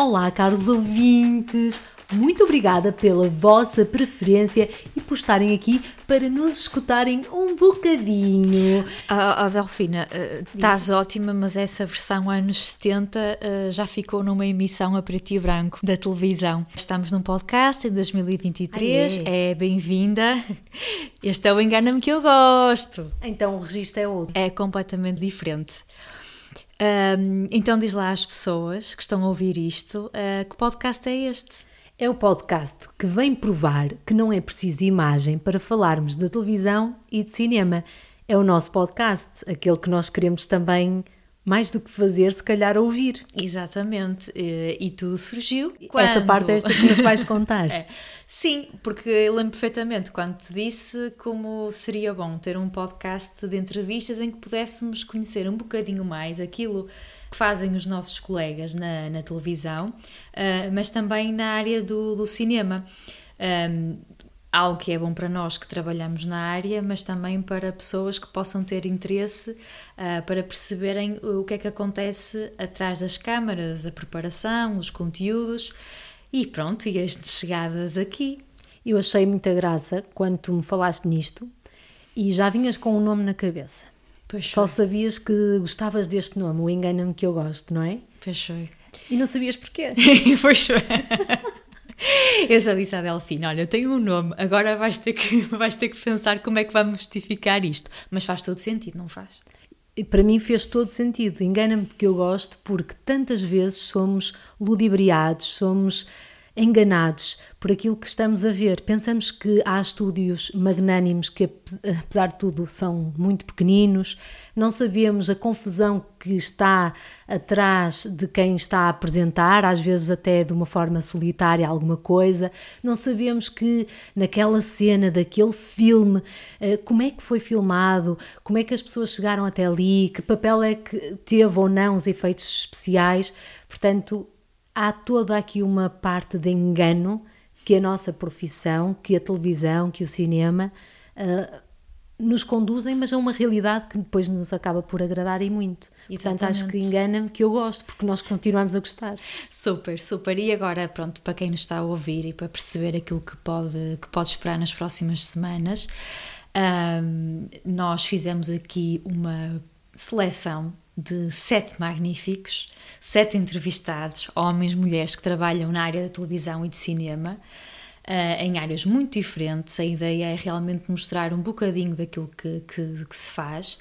Olá, caros ouvintes! Muito obrigada pela vossa preferência e por estarem aqui para nos escutarem um bocadinho. Oh, oh Delfina, uh, estás ótima, mas essa versão anos 70 uh, já ficou numa emissão a preto e branco da televisão. Estamos num podcast em 2023, ah, é, é bem-vinda. Este é o Engana-me que eu gosto. Então o registro é outro. É completamente diferente. Um, então diz lá às pessoas que estão a ouvir isto, uh, que podcast é este? É o podcast que vem provar que não é preciso imagem para falarmos de televisão e de cinema. É o nosso podcast, aquele que nós queremos também mais do que fazer, se calhar ouvir. Exatamente. E, tudo surgiu. Quando... Essa parte é esta que nos vais contar. é. Sim, porque eu lembro perfeitamente quando te disse como seria bom ter um podcast de entrevistas em que pudéssemos conhecer um bocadinho mais aquilo que fazem os nossos colegas na, na televisão, uh, mas também na área do, do cinema. Um, algo que é bom para nós que trabalhamos na área, mas também para pessoas que possam ter interesse uh, para perceberem o que é que acontece atrás das câmaras, a preparação, os conteúdos e pronto, e as chegadas aqui. Eu achei muita graça quando tu me falaste nisto e já vinhas com o um nome na cabeça. Pois Só foi. sabias que gostavas deste nome, o Engana-me que eu gosto, não é? Pois foi. E não sabias porquê. pois foi. Eu só disse à Delfina: Olha, eu tenho um nome, agora vais ter, que, vais ter que pensar como é que vamos justificar isto. Mas faz todo sentido, não faz? Para mim fez todo sentido. Engana-me porque eu gosto, porque tantas vezes somos ludibriados, somos enganados por aquilo que estamos a ver. Pensamos que há estúdios magnânimos que, apesar de tudo, são muito pequeninos, não sabemos a confusão que está atrás de quem está a apresentar, às vezes até de uma forma solitária alguma coisa, não sabemos que naquela cena daquele filme, eh, como é que foi filmado, como é que as pessoas chegaram até ali, que papel é que teve ou não os efeitos especiais. Portanto, há toda aqui uma parte de engano que a nossa profissão, que a televisão, que o cinema uh, nos conduzem, mas a uma realidade que depois nos acaba por agradar e muito. Exatamente. Portanto, acho que engana-me que eu gosto, porque nós continuamos a gostar. Super, super. E agora, pronto, para quem nos está a ouvir e para perceber aquilo que pode, que pode esperar nas próximas semanas, um, nós fizemos aqui uma seleção de sete magníficos, sete entrevistados, homens, mulheres que trabalham na área da televisão e de cinema, uh, em áreas muito diferentes. A ideia é realmente mostrar um bocadinho daquilo que, que, que se faz.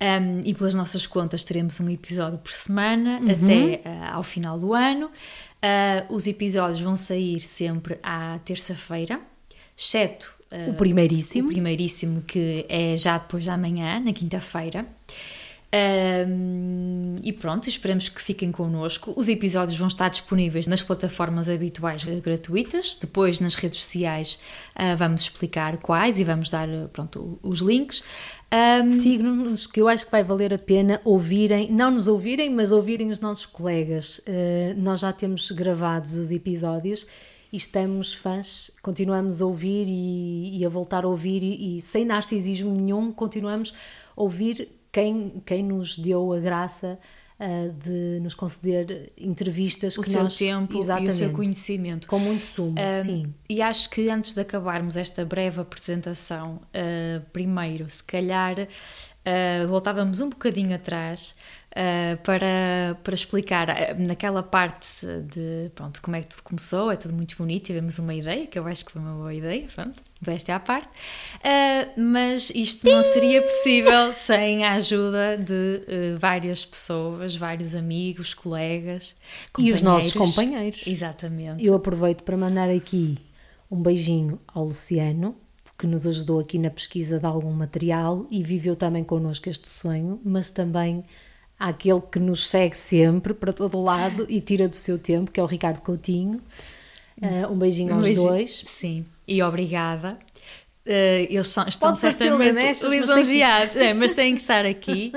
Um, e pelas nossas contas, teremos um episódio por semana uhum. até uh, ao final do ano. Uh, os episódios vão sair sempre à terça-feira, exceto o primeiríssimo. O primeiríssimo, que é já depois da manhã, na quinta-feira. Um, e pronto, esperamos que fiquem connosco. Os episódios vão estar disponíveis nas plataformas habituais gratuitas. Depois, nas redes sociais, uh, vamos explicar quais e vamos dar pronto, os links. Um, Sigam-nos, que eu acho que vai valer a pena ouvirem, não nos ouvirem, mas ouvirem os nossos colegas. Uh, nós já temos gravados os episódios e estamos fãs, continuamos a ouvir e, e a voltar a ouvir, e, e sem narcisismo nenhum, continuamos a ouvir quem, quem nos deu a graça uh, de nos conceder entrevistas o que seu nós, tempo e o seu conhecimento com muito sumo, uh, sim. E acho que antes de acabarmos esta breve apresentação, uh, primeiro, se calhar voltávamos um bocadinho atrás uh, para, para explicar uh, naquela parte de pronto, como é que tudo começou, é tudo muito bonito, tivemos uma ideia, que eu acho que foi uma boa ideia, pronto, esta é a parte, uh, mas isto não seria possível sem a ajuda de várias pessoas, vários amigos, colegas, e os nossos companheiros. Exatamente. Eu aproveito para mandar aqui um beijinho ao Luciano, que nos ajudou aqui na pesquisa de algum material e viveu também connosco este sonho, mas também àquele que nos segue sempre para todo lado e tira do seu tempo, que é o Ricardo Coutinho. Uh, um beijinho um aos beijinho. dois. Sim, e obrigada. Uh, eles são, estão Pode certamente lisonjeados, mas, é, mas têm que estar aqui.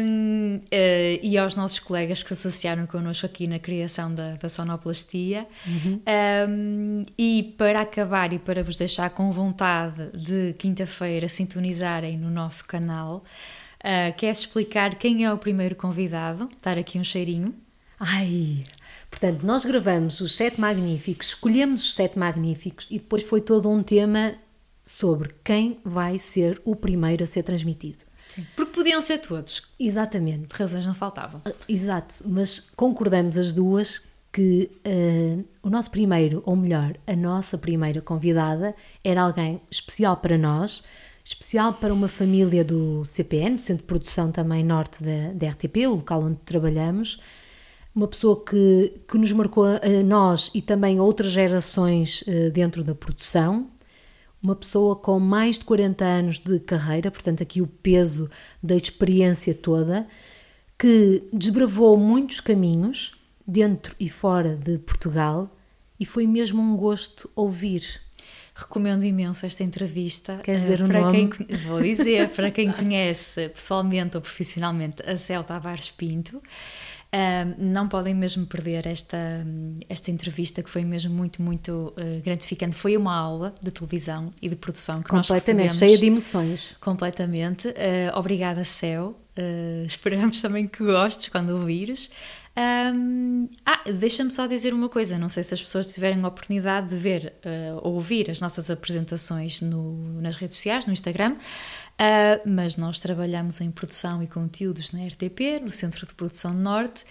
um, uh, e aos nossos colegas que se associaram connosco aqui na criação da, da sonoplastia. Uhum. Um, e para acabar e para vos deixar com vontade de quinta-feira sintonizarem no nosso canal, Uh, queres explicar quem é o primeiro convidado? Dar aqui um cheirinho. Ai, Portanto, nós gravamos os sete magníficos, escolhemos os sete magníficos e depois foi todo um tema sobre quem vai ser o primeiro a ser transmitido. Sim. Porque podiam ser todos. Exatamente. Razões não faltavam. Uh, Exato, mas concordamos as duas que uh, o nosso primeiro, ou melhor, a nossa primeira convidada era alguém especial para nós, especial para uma família do CPN, do Centro de Produção também Norte da, da RTP, o local onde trabalhamos, uma pessoa que, que nos marcou a nós e também a outras gerações uh, dentro da produção, uma pessoa com mais de 40 anos de carreira, portanto, aqui o peso da experiência toda, que desbravou muitos caminhos dentro e fora de Portugal e foi mesmo um gosto ouvir. Recomendo imenso esta entrevista. Queres dizer uh, o para nome? Quem, vou dizer, para quem conhece pessoalmente ou profissionalmente a Cel Tavares Pinto. Uh, não podem mesmo perder esta, esta entrevista que foi mesmo muito, muito uh, gratificante. Foi uma aula de televisão e de produção que nós Completamente, cheia de emoções. Completamente. Uh, obrigada, Céu. esperamos também que gostes quando ouvires. Um, ah, deixa-me só dizer uma coisa: não sei se as pessoas tiverem a oportunidade de ver ou ouvir as nossas apresentações no, nas redes sociais, no Instagram. Uh, mas nós trabalhamos em produção e conteúdos na RTP, no Centro de Produção Norte,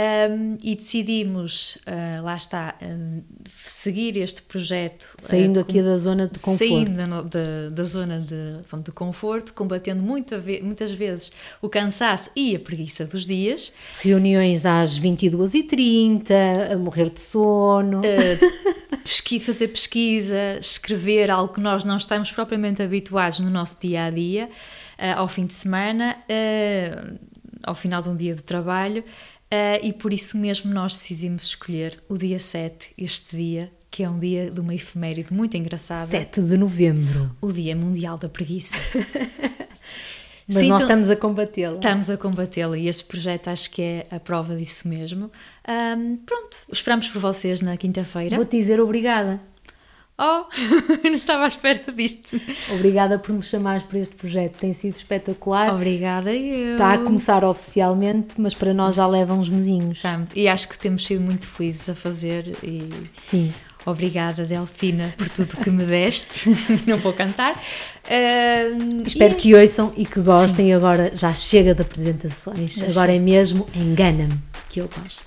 um, e decidimos, uh, lá está, um, seguir este projeto. Saindo uh, aqui da zona de conforto. Saindo da, zona de, de conforto, combatendo muita ve muitas vezes o cansaço e a preguiça dos dias. Reuniões às 22h30, a morrer de sono. Pesqui fazer pesquisa, escrever algo que nós não estamos propriamente habituados no nosso dia a dia, uh, ao fim de semana, uh, ao final de um dia de trabalho, uh, e por isso mesmo nós decidimos escolher o dia 7, este dia, que é um dia de uma efeméride muito engraçada. 7 de novembro. O Dia Mundial da Preguiça. Mas Sim, nós então, estamos a combatê-la. Estamos a combatê-la e este projeto acho que é a prova disso mesmo. Um, pronto, esperamos por vocês na quinta-feira. Vou-te dizer obrigada. Oh, não estava à espera disto. Obrigada por me chamares para este projeto, tem sido espetacular. Obrigada eu. Está a começar oficialmente, mas para nós já leva uns mesinhos. E acho que temos sido muito felizes a fazer e... Sim. Obrigada, Delfina, por tudo que me deste. Não vou cantar. Uh, Espero e... que ouçam e que gostem. Sim. Agora já chega de apresentações. Já Agora chega. é mesmo engana-me que eu gosto.